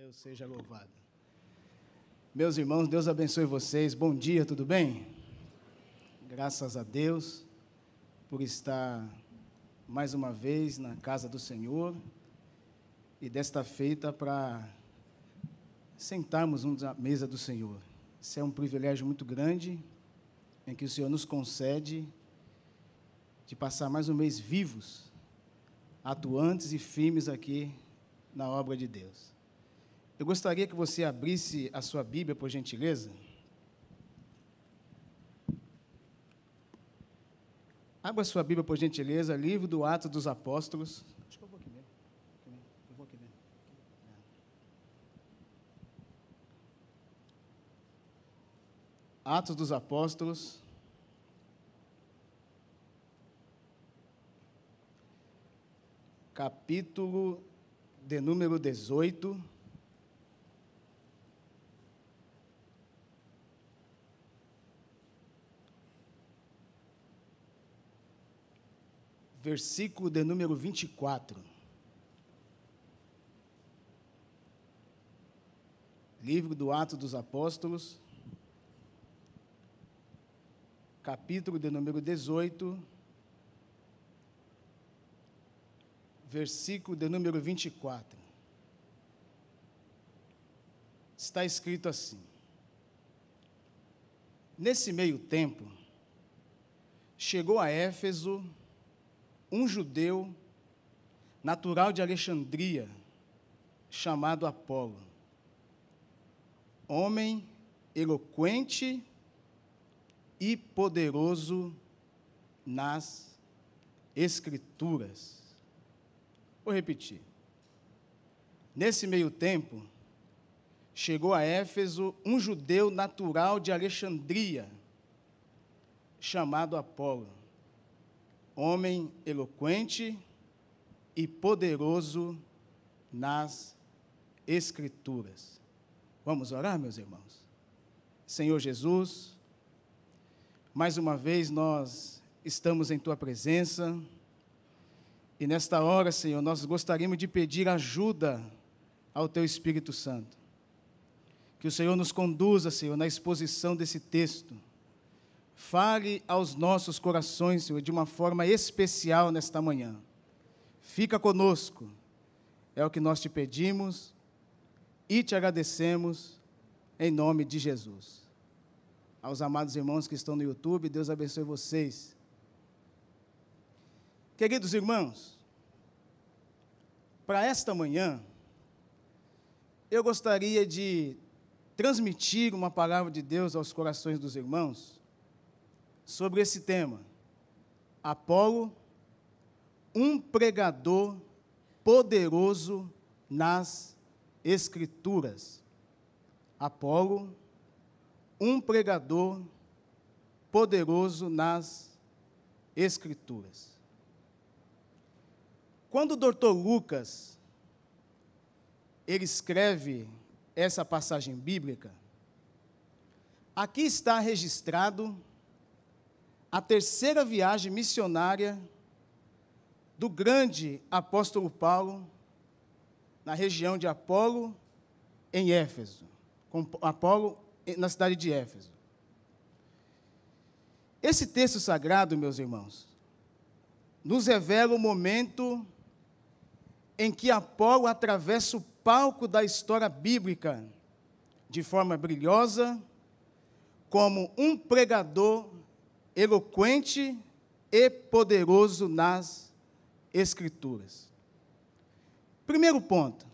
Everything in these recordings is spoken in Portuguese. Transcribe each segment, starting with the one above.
Deus seja louvado. Meus irmãos, Deus abençoe vocês. Bom dia, tudo bem? Graças a Deus por estar mais uma vez na casa do Senhor e desta feita para sentarmos à mesa do Senhor. Isso é um privilégio muito grande em que o Senhor nos concede de passar mais um mês vivos, atuantes e firmes aqui na obra de Deus. Eu gostaria que você abrisse a sua Bíblia, por gentileza. Abra sua Bíblia, por gentileza, livro do Atos dos Apóstolos. Acho que eu vou aqui. Eu vou aqui. Atos dos Apóstolos. Capítulo de número 18. Versículo de número 24. Livro do Atos dos Apóstolos, capítulo de número 18, versículo de número 24. Está escrito assim: Nesse meio tempo, chegou a Éfeso um judeu natural de Alexandria, chamado Apolo, homem eloquente e poderoso nas Escrituras. Vou repetir. Nesse meio tempo, chegou a Éfeso um judeu natural de Alexandria, chamado Apolo homem eloquente e poderoso nas Escrituras. Vamos orar, meus irmãos? Senhor Jesus, mais uma vez nós estamos em Tua presença e nesta hora, Senhor, nós gostaríamos de pedir ajuda ao Teu Espírito Santo. Que o Senhor nos conduza, Senhor, na exposição desse texto Fale aos nossos corações, Senhor, de uma forma especial nesta manhã. Fica conosco, é o que nós te pedimos e te agradecemos em nome de Jesus. Aos amados irmãos que estão no YouTube, Deus abençoe vocês. Queridos irmãos, para esta manhã, eu gostaria de transmitir uma palavra de Deus aos corações dos irmãos sobre esse tema. Apolo, um pregador poderoso nas Escrituras. Apolo, um pregador poderoso nas Escrituras. Quando o doutor Lucas ele escreve essa passagem bíblica, aqui está registrado a terceira viagem missionária do grande apóstolo Paulo na região de Apolo, em Éfeso, Apolo na cidade de Éfeso. Esse texto sagrado, meus irmãos, nos revela o momento em que Apolo atravessa o palco da história bíblica de forma brilhosa, como um pregador eloquente e poderoso nas Escrituras. Primeiro ponto: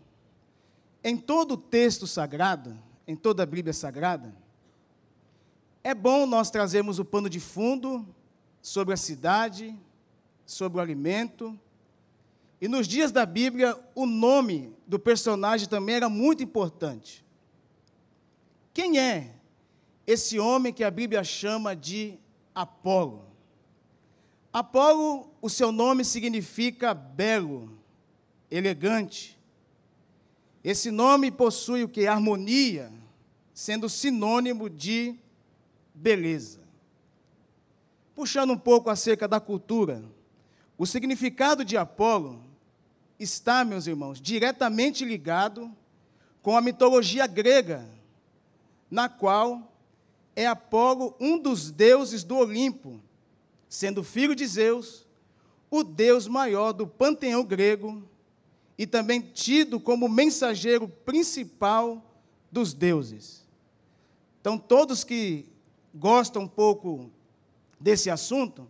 em todo o texto sagrado, em toda a Bíblia Sagrada, é bom nós trazermos o pano de fundo sobre a cidade, sobre o alimento. E nos dias da Bíblia, o nome do personagem também era muito importante. Quem é esse homem que a Bíblia chama de Apolo. Apolo, o seu nome significa belo, elegante. Esse nome possui o que? Harmonia, sendo sinônimo de beleza. Puxando um pouco acerca da cultura, o significado de Apolo está, meus irmãos, diretamente ligado com a mitologia grega, na qual é Apolo um dos deuses do Olimpo, sendo filho de Zeus, o deus maior do panteão grego e também tido como mensageiro principal dos deuses. Então, todos que gostam um pouco desse assunto,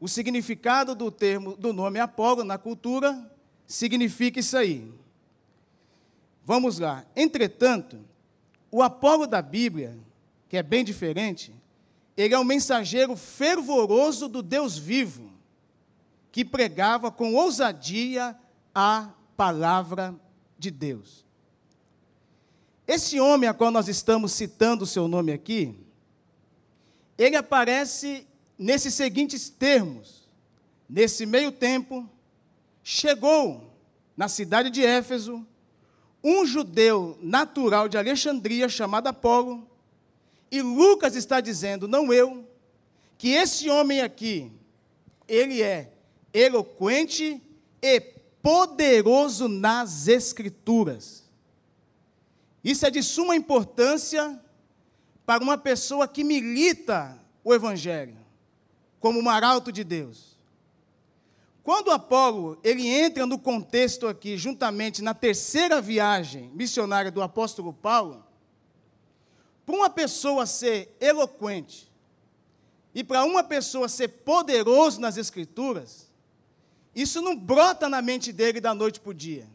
o significado do termo do nome Apolo na cultura significa isso aí. Vamos lá. Entretanto, o Apolo da Bíblia, que é bem diferente, ele é um mensageiro fervoroso do Deus vivo, que pregava com ousadia a palavra de Deus. Esse homem a qual nós estamos citando o seu nome aqui, ele aparece nesses seguintes termos: Nesse meio tempo, chegou na cidade de Éfeso um judeu natural de Alexandria chamado Apolo, e Lucas está dizendo, não eu, que esse homem aqui, ele é eloquente e poderoso nas Escrituras. Isso é de suma importância para uma pessoa que milita o Evangelho, como um arauto de Deus. Quando Apolo ele entra no contexto aqui, juntamente na terceira viagem missionária do apóstolo Paulo, para uma pessoa ser eloquente e para uma pessoa ser poderoso nas escrituras, isso não brota na mente dele da noite para o dia.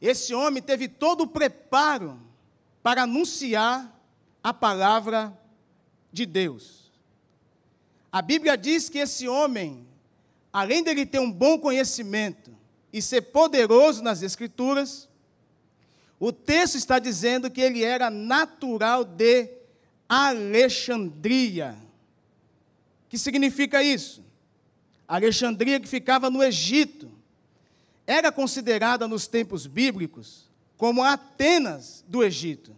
Esse homem teve todo o preparo para anunciar a palavra de Deus. A Bíblia diz que esse homem além dele ter um bom conhecimento e ser poderoso nas Escrituras, o texto está dizendo que ele era natural de Alexandria. O que significa isso? Alexandria, que ficava no Egito, era considerada nos tempos bíblicos como Atenas do Egito.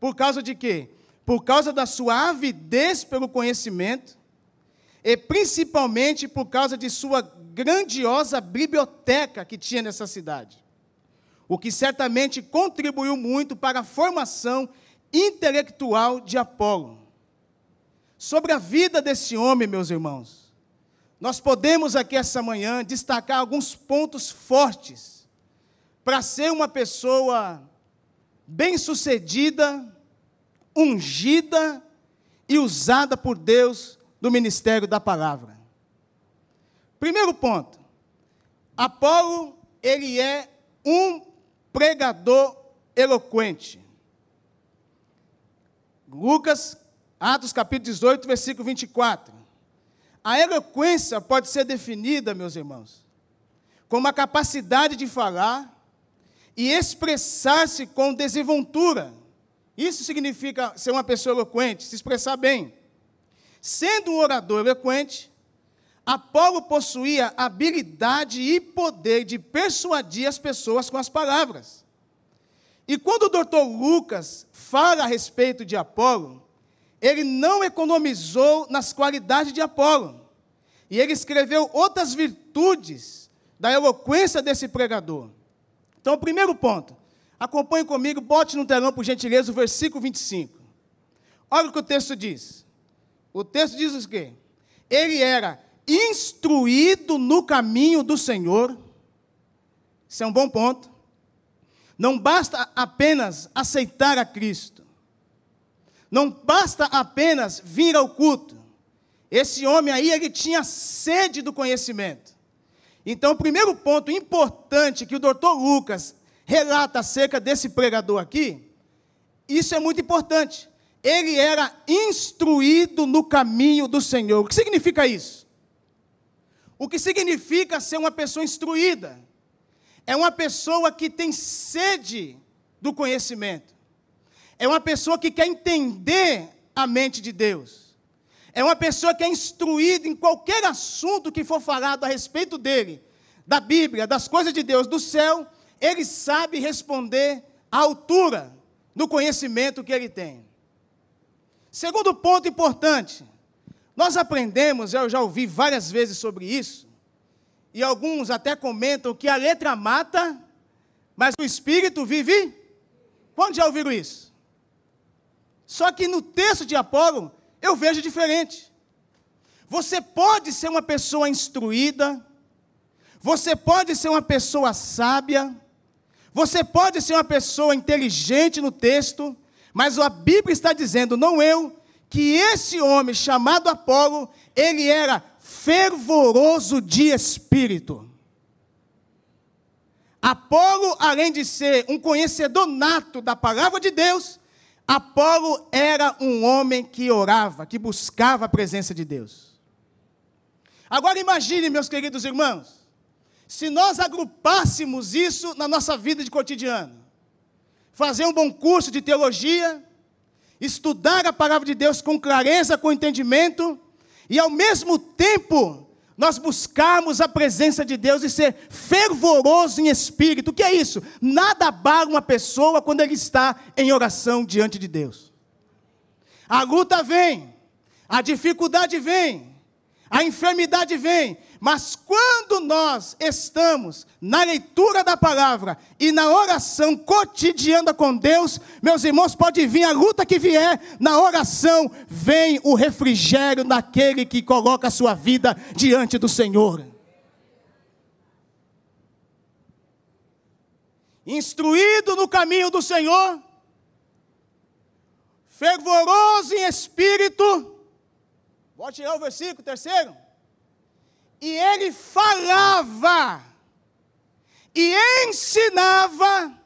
Por causa de quê? Por causa da sua avidez pelo conhecimento e principalmente por causa de sua grandiosa biblioteca que tinha nessa cidade. O que certamente contribuiu muito para a formação intelectual de Apolo. Sobre a vida desse homem, meus irmãos, nós podemos aqui essa manhã destacar alguns pontos fortes para ser uma pessoa bem-sucedida, ungida e usada por Deus do ministério da palavra. Primeiro ponto. Apolo, ele é um pregador eloquente. Lucas, Atos capítulo 18, versículo 24. A eloquência pode ser definida, meus irmãos, como a capacidade de falar e expressar-se com desenvoltura. Isso significa ser uma pessoa eloquente, se expressar bem. Sendo um orador eloquente, Apolo possuía habilidade e poder de persuadir as pessoas com as palavras. E quando o doutor Lucas fala a respeito de Apolo, ele não economizou nas qualidades de Apolo. E ele escreveu outras virtudes da eloquência desse pregador. Então, primeiro ponto, acompanhe comigo, bote no telão, por gentileza, o versículo 25. Olha o que o texto diz. O texto diz o quê? Ele era instruído no caminho do Senhor. Isso é um bom ponto. Não basta apenas aceitar a Cristo. Não basta apenas vir ao culto. Esse homem aí, ele tinha sede do conhecimento. Então, o primeiro ponto importante que o doutor Lucas relata acerca desse pregador aqui, isso é muito importante ele era instruído no caminho do Senhor. O que significa isso? O que significa ser uma pessoa instruída? É uma pessoa que tem sede do conhecimento. É uma pessoa que quer entender a mente de Deus. É uma pessoa que é instruída em qualquer assunto que for falado a respeito dele, da Bíblia, das coisas de Deus, do céu, ele sabe responder à altura do conhecimento que ele tem. Segundo ponto importante, nós aprendemos, eu já ouvi várias vezes sobre isso, e alguns até comentam que a letra mata, mas o espírito vive Quando já ouviram isso? Só que no texto de Apolo, eu vejo diferente. Você pode ser uma pessoa instruída, você pode ser uma pessoa sábia, você pode ser uma pessoa inteligente no texto, mas a Bíblia está dizendo, não eu, que esse homem chamado Apolo, ele era fervoroso de espírito. Apolo, além de ser um conhecedor nato da palavra de Deus, Apolo era um homem que orava, que buscava a presença de Deus. Agora imagine, meus queridos irmãos, se nós agrupássemos isso na nossa vida de cotidiano, fazer um bom curso de teologia, estudar a palavra de Deus com clareza, com entendimento, e ao mesmo tempo nós buscarmos a presença de Deus e ser fervoroso em espírito. O que é isso? Nada abala uma pessoa quando ele está em oração diante de Deus. A luta vem, a dificuldade vem, a enfermidade vem, mas quando nós estamos na leitura da palavra e na oração cotidiana com Deus, meus irmãos, pode vir a luta que vier, na oração vem o refrigério daquele que coloca a sua vida diante do Senhor. Instruído no caminho do Senhor, fervoroso em espírito, vou tirar o versículo terceiro e ele falava e ensinava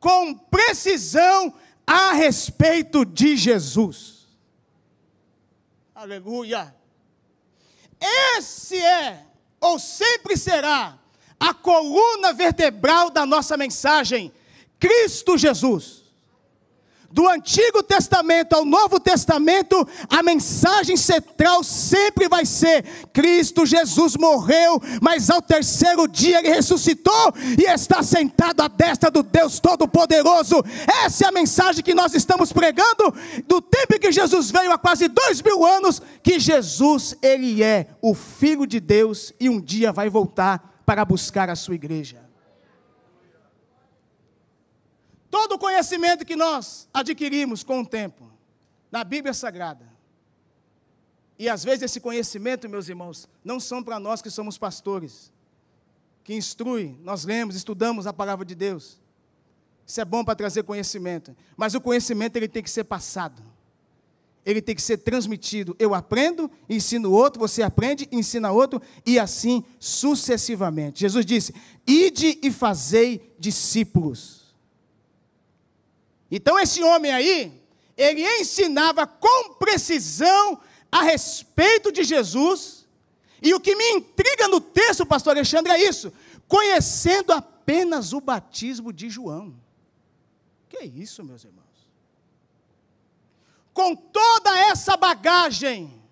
com precisão a respeito de Jesus. Aleluia. Esse é, ou sempre será, a coluna vertebral da nossa mensagem: Cristo Jesus do Antigo Testamento ao Novo Testamento, a mensagem central sempre vai ser: Cristo Jesus morreu, mas ao terceiro dia ele ressuscitou e está sentado à destra do Deus Todo-Poderoso. Essa é a mensagem que nós estamos pregando do tempo que Jesus veio há quase dois mil anos, que Jesus ele é o Filho de Deus e um dia vai voltar para buscar a sua igreja. Todo o conhecimento que nós adquirimos com o tempo, na Bíblia Sagrada, e às vezes esse conhecimento, meus irmãos, não são para nós que somos pastores, que instrui, nós lemos, estudamos a palavra de Deus. Isso é bom para trazer conhecimento, mas o conhecimento ele tem que ser passado. Ele tem que ser transmitido. Eu aprendo, ensino outro, você aprende, ensina outro e assim sucessivamente. Jesus disse: "Ide e fazei discípulos". Então esse homem aí, ele ensinava com precisão a respeito de Jesus. E o que me intriga no texto, pastor Alexandre, é isso: conhecendo apenas o batismo de João. Que é isso, meus irmãos? Com toda essa bagagem,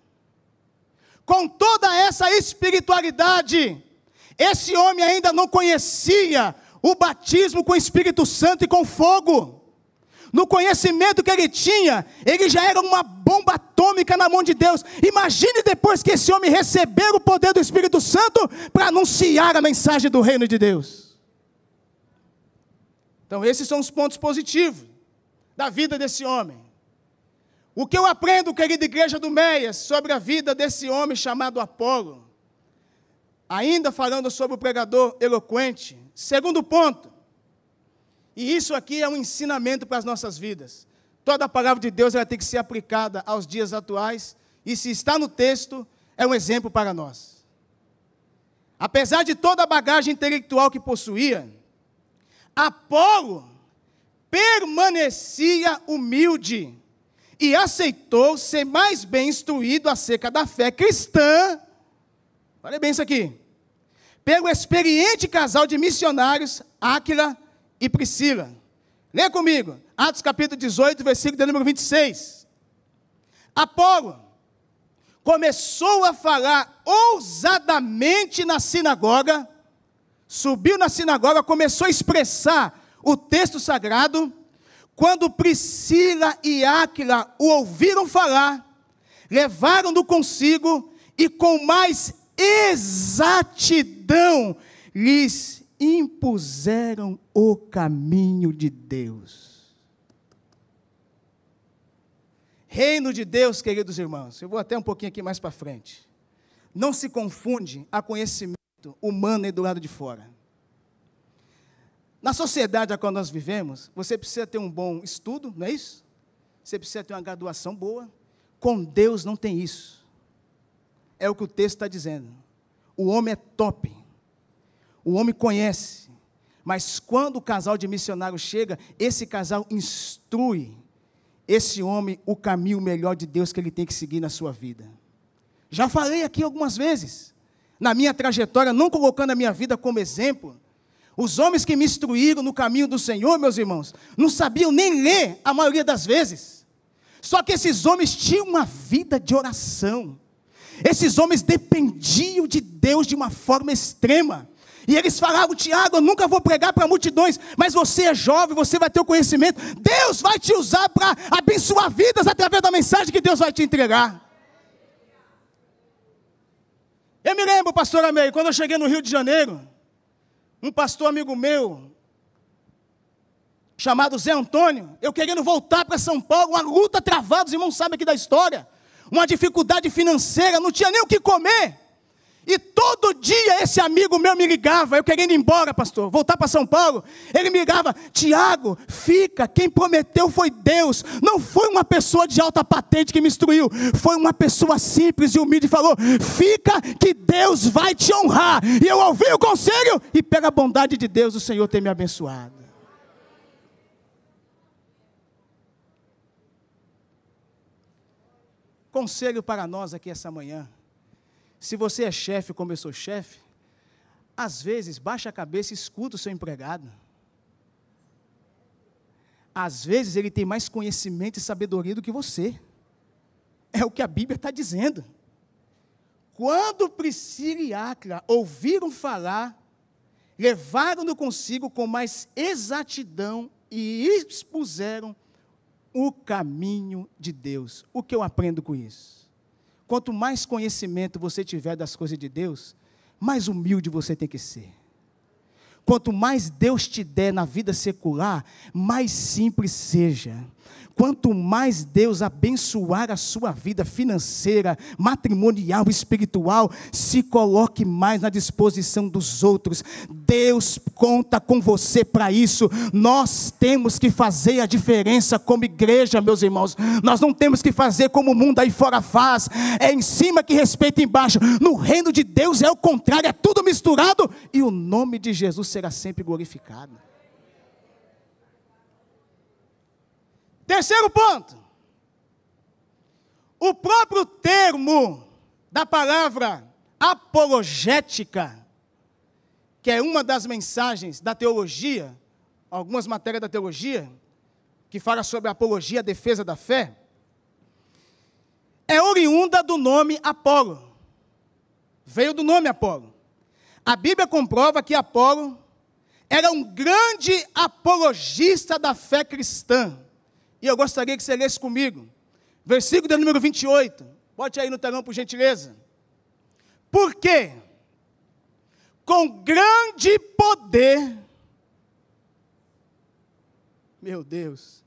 com toda essa espiritualidade, esse homem ainda não conhecia o batismo com o Espírito Santo e com fogo no conhecimento que ele tinha, ele já era uma bomba atômica na mão de Deus. Imagine depois que esse homem receber o poder do Espírito Santo para anunciar a mensagem do reino de Deus. Então, esses são os pontos positivos da vida desse homem. O que eu aprendo, querida igreja do Meias, sobre a vida desse homem chamado Apolo, ainda falando sobre o pregador eloquente. Segundo ponto, e isso aqui é um ensinamento para as nossas vidas. Toda a palavra de Deus ela tem que ser aplicada aos dias atuais, e se está no texto, é um exemplo para nós. Apesar de toda a bagagem intelectual que possuía, Apolo permanecia humilde e aceitou ser mais bem instruído acerca da fé cristã. Olha bem isso aqui. Pelo experiente casal de missionários, Áquila e Priscila. Leia comigo, Atos capítulo 18, versículo de número 26. Apolo começou a falar ousadamente na sinagoga, subiu na sinagoga, começou a expressar o texto sagrado. Quando Priscila e Áquila o ouviram falar, levaram-no consigo e com mais exatidão lhes impuseram o caminho de Deus. Reino de Deus, queridos irmãos, eu vou até um pouquinho aqui mais para frente. Não se confunde a conhecimento humano e do lado de fora. Na sociedade a qual nós vivemos, você precisa ter um bom estudo, não é isso? Você precisa ter uma graduação boa. Com Deus não tem isso. É o que o texto está dizendo. O homem é top. O homem conhece. Mas quando o casal de missionários chega, esse casal instrui esse homem o caminho melhor de Deus que ele tem que seguir na sua vida. Já falei aqui algumas vezes, na minha trajetória, não colocando a minha vida como exemplo. Os homens que me instruíram no caminho do Senhor, meus irmãos, não sabiam nem ler a maioria das vezes. Só que esses homens tinham uma vida de oração. Esses homens dependiam de Deus de uma forma extrema. E eles falavam, Tiago, eu nunca vou pregar para multidões, mas você é jovem, você vai ter o conhecimento. Deus vai te usar para abençoar vidas através da mensagem que Deus vai te entregar. Eu me lembro, pastor Amei, quando eu cheguei no Rio de Janeiro, um pastor amigo meu, chamado Zé Antônio, eu querendo voltar para São Paulo, uma luta travada, os irmãos sabem aqui da história, uma dificuldade financeira, não tinha nem o que comer. E todo dia esse amigo meu me ligava, eu querendo ir embora, pastor, voltar para São Paulo. Ele me ligava, Tiago, fica, quem prometeu foi Deus. Não foi uma pessoa de alta patente que me instruiu, foi uma pessoa simples e humilde e falou: fica, que Deus vai te honrar. E eu ouvi o conselho e pela bondade de Deus o Senhor tem me abençoado. Conselho para nós aqui essa manhã. Se você é chefe, como eu sou chefe, às vezes baixa a cabeça e escuta o seu empregado. Às vezes ele tem mais conhecimento e sabedoria do que você. É o que a Bíblia está dizendo. Quando Priscila e Acra ouviram falar, levaram-no consigo com mais exatidão e expuseram o caminho de Deus. O que eu aprendo com isso? Quanto mais conhecimento você tiver das coisas de Deus, mais humilde você tem que ser. Quanto mais Deus te der na vida secular, mais simples seja. Quanto mais Deus abençoar a sua vida financeira, matrimonial, espiritual, se coloque mais na disposição dos outros. Deus conta com você para isso. Nós temos que fazer a diferença como igreja, meus irmãos. Nós não temos que fazer como o mundo aí fora faz. É em cima que respeita embaixo. No reino de Deus é o contrário, é tudo misturado e o nome de Jesus será sempre glorificado. Terceiro ponto. O próprio termo da palavra apologética, que é uma das mensagens da teologia, algumas matérias da teologia, que fala sobre a apologia, a defesa da fé, é oriunda do nome Apolo. Veio do nome Apolo. A Bíblia comprova que Apolo era um grande apologista da fé cristã. E eu gostaria que você lesse comigo. Versículo de número 28. Bote aí no telão, por gentileza. Porque com grande poder, meu Deus,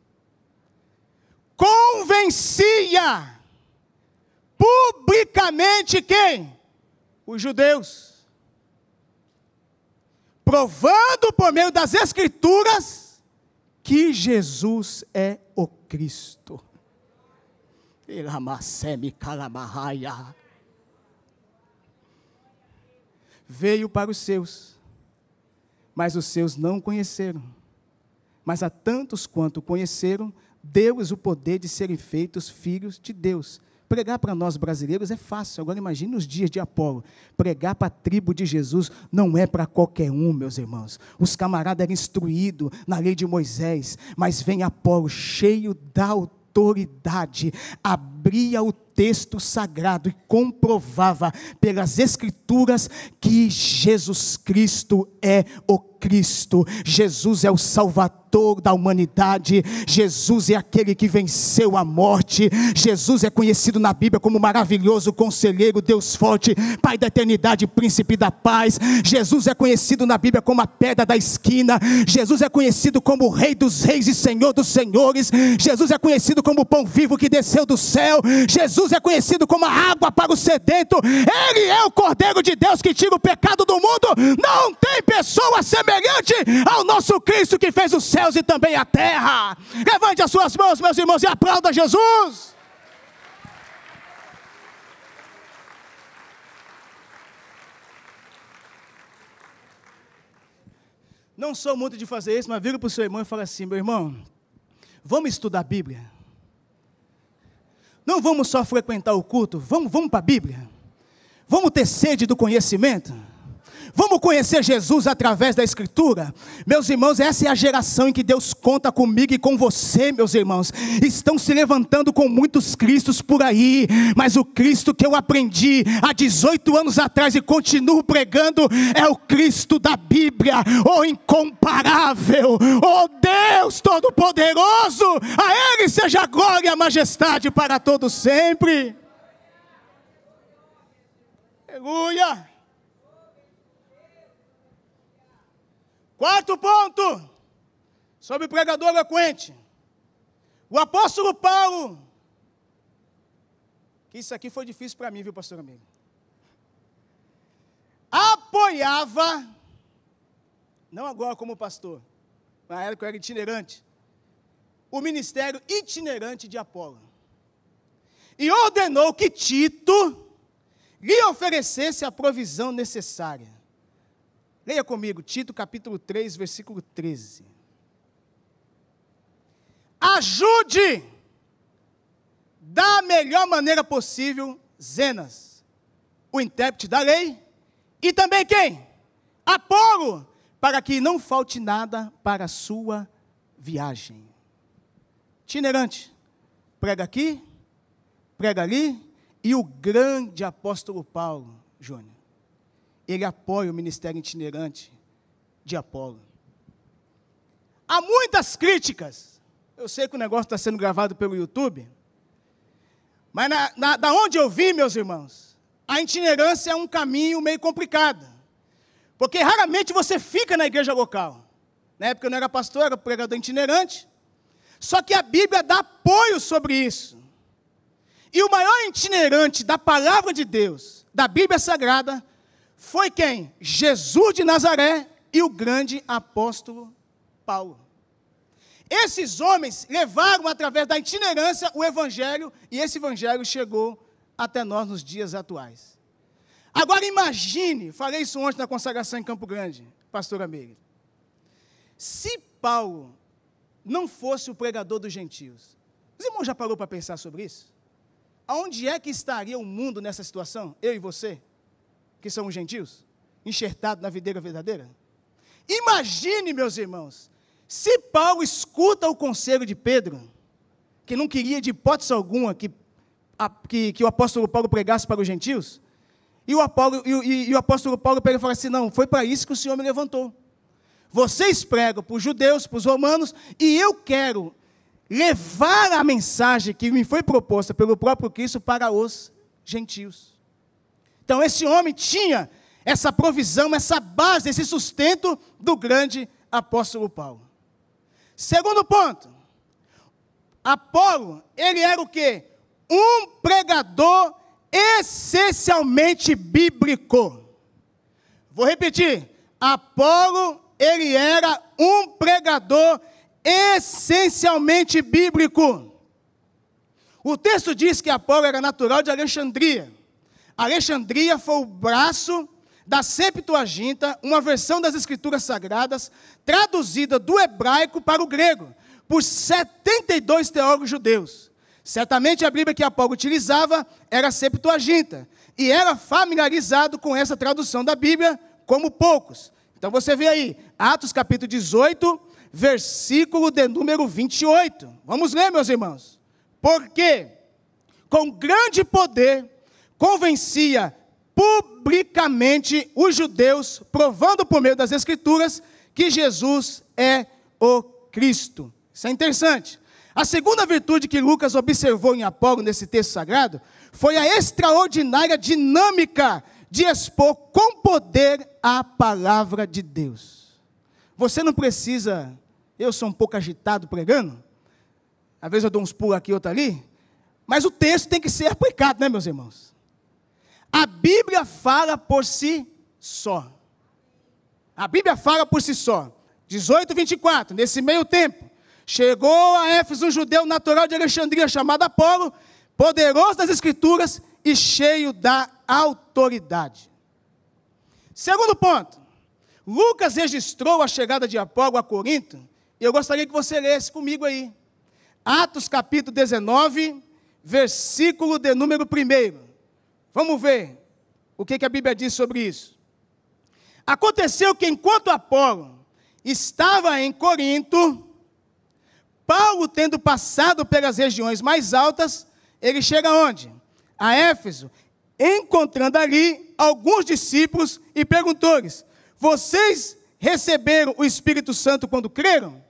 convencia publicamente quem? Os judeus. Provando por meio das Escrituras que Jesus é o Cristo. Veio para os seus, mas os seus não conheceram. Mas a tantos quanto conheceram, deu-lhes o poder de serem feitos filhos de Deus Pregar para nós brasileiros é fácil. Agora imagine os dias de Apolo. Pregar para a tribo de Jesus não é para qualquer um, meus irmãos. Os camaradas eram instruídos na lei de Moisés, mas vem Apolo cheio da autoridade. A abria o texto sagrado e comprovava pelas Escrituras que Jesus Cristo é o Cristo, Jesus é o Salvador da humanidade, Jesus é aquele que venceu a morte, Jesus é conhecido na Bíblia como maravilhoso conselheiro, Deus forte, Pai da eternidade, príncipe da paz. Jesus é conhecido na Bíblia como a pedra da esquina, Jesus é conhecido como o Rei dos Reis e Senhor dos Senhores, Jesus é conhecido como o pão vivo que desceu do céu, Jesus é conhecido como a água para o sedento, Ele é o Cordeiro de Deus que tira o pecado do mundo, não tem pessoa semelhante ao nosso Cristo que fez os céus e também a terra. Levante as suas mãos, meus irmãos, e aplauda Jesus. Não sou muito de fazer isso, mas vira para o seu irmão e fala assim: meu irmão, vamos estudar a Bíblia. Não vamos só frequentar o culto, vamos, vamos para a Bíblia. Vamos ter sede do conhecimento. Vamos conhecer Jesus através da Escritura? Meus irmãos, essa é a geração em que Deus conta comigo e com você, meus irmãos. Estão se levantando com muitos Cristos por aí, mas o Cristo que eu aprendi há 18 anos atrás e continuo pregando é o Cristo da Bíblia, o incomparável, o Deus Todo-Poderoso. A Ele seja glória e a majestade para todos sempre. Aleluia. Quarto ponto, sobre o pregador eloquente. O apóstolo Paulo, que isso aqui foi difícil para mim, viu, pastor amigo? Apoiava, não agora como pastor, na época eu era itinerante, o ministério itinerante de Apolo. E ordenou que Tito lhe oferecesse a provisão necessária Leia comigo, Tito capítulo 3, versículo 13. Ajude da melhor maneira possível Zenas, o intérprete da lei, e também quem? Apolo, para que não falte nada para a sua viagem. Itinerante, prega aqui, prega ali, e o grande apóstolo Paulo, Júnior ele apoia o ministério itinerante de Apolo. Há muitas críticas. Eu sei que o negócio está sendo gravado pelo YouTube. Mas na, na, da onde eu vim, meus irmãos, a itinerância é um caminho meio complicado. Porque raramente você fica na igreja local. Na época eu não era pastor, era pregador itinerante. Só que a Bíblia dá apoio sobre isso. E o maior itinerante da palavra de Deus, da Bíblia Sagrada, foi quem? Jesus de Nazaré e o grande apóstolo Paulo. Esses homens levaram através da itinerância o evangelho e esse evangelho chegou até nós nos dias atuais. Agora imagine, falei isso ontem na consagração em Campo Grande, pastora Meire. Se Paulo não fosse o pregador dos gentios, os irmãos já parou para pensar sobre isso? Aonde é que estaria o mundo nessa situação? Eu e você? Que são os gentios, enxertados na videira verdadeira? Imagine, meus irmãos, se Paulo escuta o conselho de Pedro, que não queria de hipótese alguma que, a, que, que o apóstolo Paulo pregasse para os gentios, e o, Apolo, e, e, e o apóstolo Paulo pega e fala assim: não, foi para isso que o Senhor me levantou. Vocês pregam para os judeus, para os romanos, e eu quero levar a mensagem que me foi proposta pelo próprio Cristo para os gentios. Então, esse homem tinha essa provisão, essa base, esse sustento do grande apóstolo Paulo. Segundo ponto, Apolo, ele era o quê? Um pregador essencialmente bíblico. Vou repetir. Apolo, ele era um pregador essencialmente bíblico. O texto diz que Apolo era natural de Alexandria. Alexandria foi o braço da Septuaginta, uma versão das Escrituras Sagradas, traduzida do hebraico para o grego, por 72 teólogos judeus. Certamente a Bíblia que Apolo utilizava era a Septuaginta, e era familiarizado com essa tradução da Bíblia como poucos. Então você vê aí, Atos capítulo 18, versículo de número 28. Vamos ler, meus irmãos. Porque com grande poder, convencia publicamente os judeus, provando por meio das Escrituras que Jesus é o Cristo. Isso é interessante. A segunda virtude que Lucas observou em Apolo nesse texto sagrado foi a extraordinária dinâmica de expor com poder a palavra de Deus. Você não precisa, eu sou um pouco agitado pregando, às vezes eu dou uns pulos aqui, outro ali, mas o texto tem que ser aplicado, né, meus irmãos? A Bíblia fala por si só. A Bíblia fala por si só. 18, 24, nesse meio tempo, chegou a Éfeso um judeu natural de Alexandria chamado Apolo, poderoso das Escrituras e cheio da autoridade. Segundo ponto, Lucas registrou a chegada de Apolo a Corinto, e eu gostaria que você lesse comigo aí. Atos capítulo 19, versículo de número 1. Vamos ver o que, a Bíblia diz sobre isso. Aconteceu que enquanto Apolo estava em Corinto, Paulo, tendo passado pelas regiões mais altas, ele chega onde? A Éfeso, encontrando ali alguns discípulos e perguntou-lhes: Vocês receberam o Espírito Santo quando creram?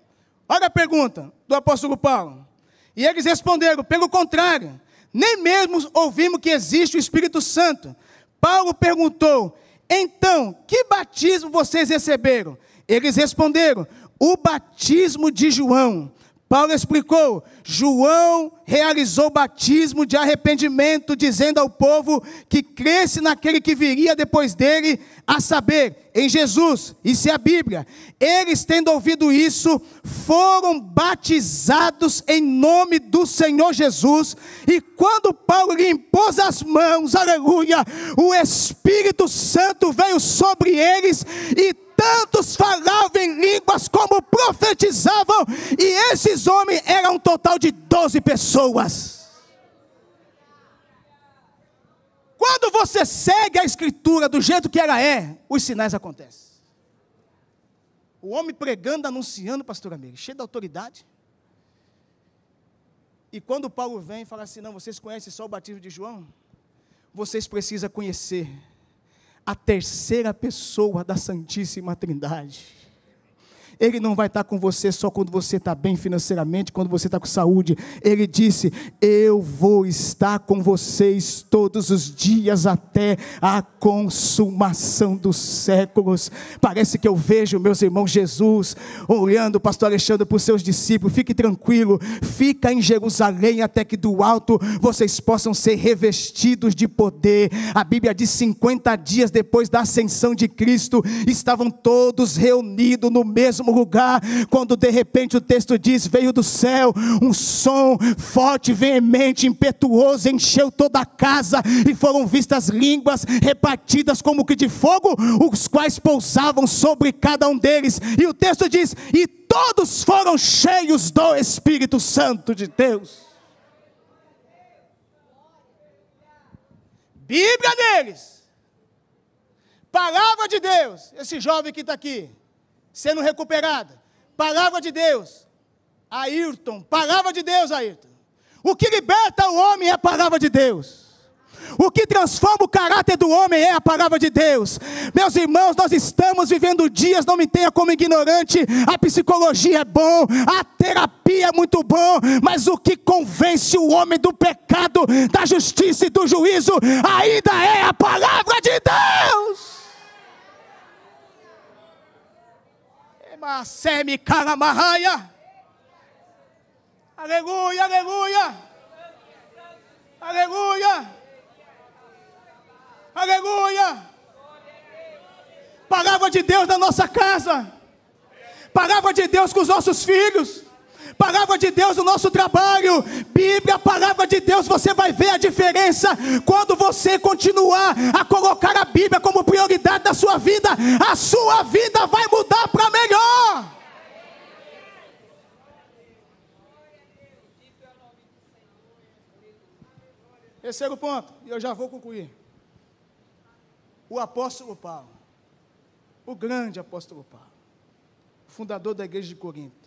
Olha a pergunta do apóstolo Paulo. E eles responderam: Pelo contrário, nem mesmo ouvimos que existe o Espírito Santo. Paulo perguntou: Então, que batismo vocês receberam? Eles responderam: O batismo de João. Paulo explicou: João realizou batismo de arrependimento, dizendo ao povo que cresce naquele que viria depois dele, a saber, em Jesus. Isso é a Bíblia. Eles, tendo ouvido isso, foram batizados em nome do Senhor Jesus. E quando Paulo lhe impôs as mãos, aleluia, o Espírito Santo veio sobre eles e tantos falavam em línguas como esses homens eram um total de 12 pessoas. Quando você segue a escritura do jeito que ela é, os sinais acontecem. O homem pregando, anunciando, pastor amigo, cheio de autoridade. E quando Paulo vem e fala assim: não, vocês conhecem só o batismo de João? Vocês precisam conhecer a terceira pessoa da Santíssima Trindade. Ele não vai estar com você só quando você está bem financeiramente, quando você está com saúde. Ele disse: Eu vou estar com vocês todos os dias até a consumação dos séculos. Parece que eu vejo meus irmãos Jesus olhando o pastor Alexandre para os seus discípulos. Fique tranquilo, fica em Jerusalém até que do alto vocês possam ser revestidos de poder. A Bíblia diz: 50 dias depois da ascensão de Cristo, estavam todos reunidos no mesmo mesmo lugar, quando de repente o texto diz: veio do céu um som forte, veemente, impetuoso, encheu toda a casa, e foram vistas línguas repartidas como que de fogo, os quais pousavam sobre cada um deles. E o texto diz: e todos foram cheios do Espírito Santo de Deus. Bíblia deles. Palavra de Deus. Esse jovem que está aqui sendo recuperada. Palavra de Deus. Ayrton, palavra de Deus, Ayrton. O que liberta o homem é a palavra de Deus. O que transforma o caráter do homem é a palavra de Deus. Meus irmãos, nós estamos vivendo dias, não me tenha como ignorante. A psicologia é bom, a terapia é muito bom, mas o que convence o homem do pecado, da justiça e do juízo ainda é a palavra de Deus. Masemi Karamahaya. Aleluia, aleluia. Aleluia. Aleluia. Palavra de Deus na nossa casa. Palavra de Deus com os nossos filhos palavra de Deus no nosso trabalho, Bíblia, palavra de Deus, você vai ver a diferença quando você continuar a colocar a Bíblia como prioridade da sua vida, a sua vida vai mudar para melhor. Terceiro ponto, e eu já vou concluir. O apóstolo Paulo, o grande apóstolo Paulo, fundador da igreja de Corinto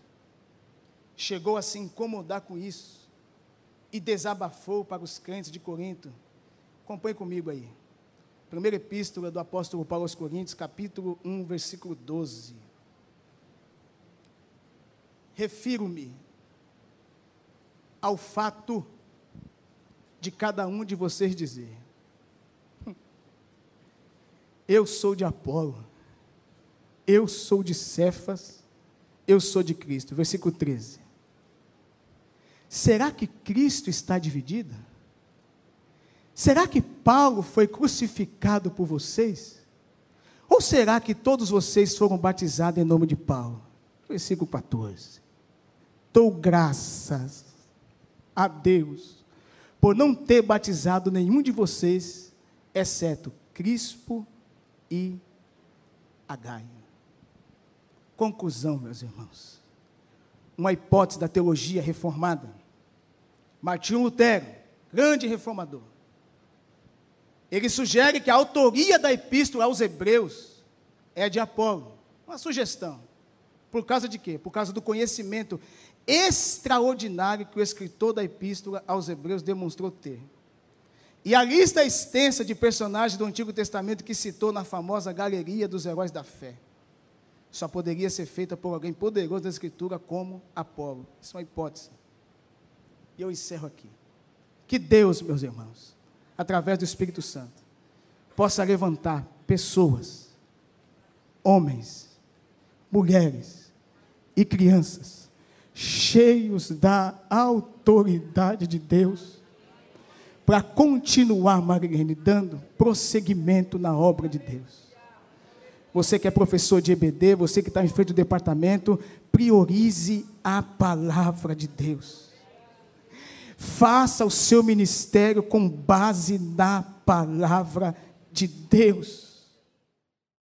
chegou a se incomodar com isso. e desabafou para os crentes de Corinto. Acompanhe comigo aí. Primeira epístola do apóstolo Paulo aos Coríntios, capítulo 1, versículo 12. Refiro-me ao fato de cada um de vocês dizer: Eu sou de Apolo, eu sou de Cefas, eu sou de Cristo. Versículo 13. Será que Cristo está dividido? Será que Paulo foi crucificado por vocês? Ou será que todos vocês foram batizados em nome de Paulo? Versículo 14. Dou graças a Deus por não ter batizado nenhum de vocês, exceto Crispo e Agaio. Conclusão, meus irmãos. Uma hipótese da teologia reformada. Martinho Lutero, grande reformador. Ele sugere que a autoria da epístola aos Hebreus é de Apolo. Uma sugestão. Por causa de quê? Por causa do conhecimento extraordinário que o escritor da epístola aos Hebreus demonstrou ter. E a lista extensa de personagens do Antigo Testamento que citou na famosa galeria dos heróis da fé só poderia ser feita por alguém poderoso da Escritura como Apolo. Isso é uma hipótese. E eu encerro aqui. Que Deus, meus irmãos, através do Espírito Santo, possa levantar pessoas, homens, mulheres e crianças, cheios da autoridade de Deus, para continuar, Marilene, dando prosseguimento na obra de Deus. Você que é professor de EBD, você que está em frente do departamento, priorize a palavra de Deus. Faça o seu ministério com base na palavra de Deus.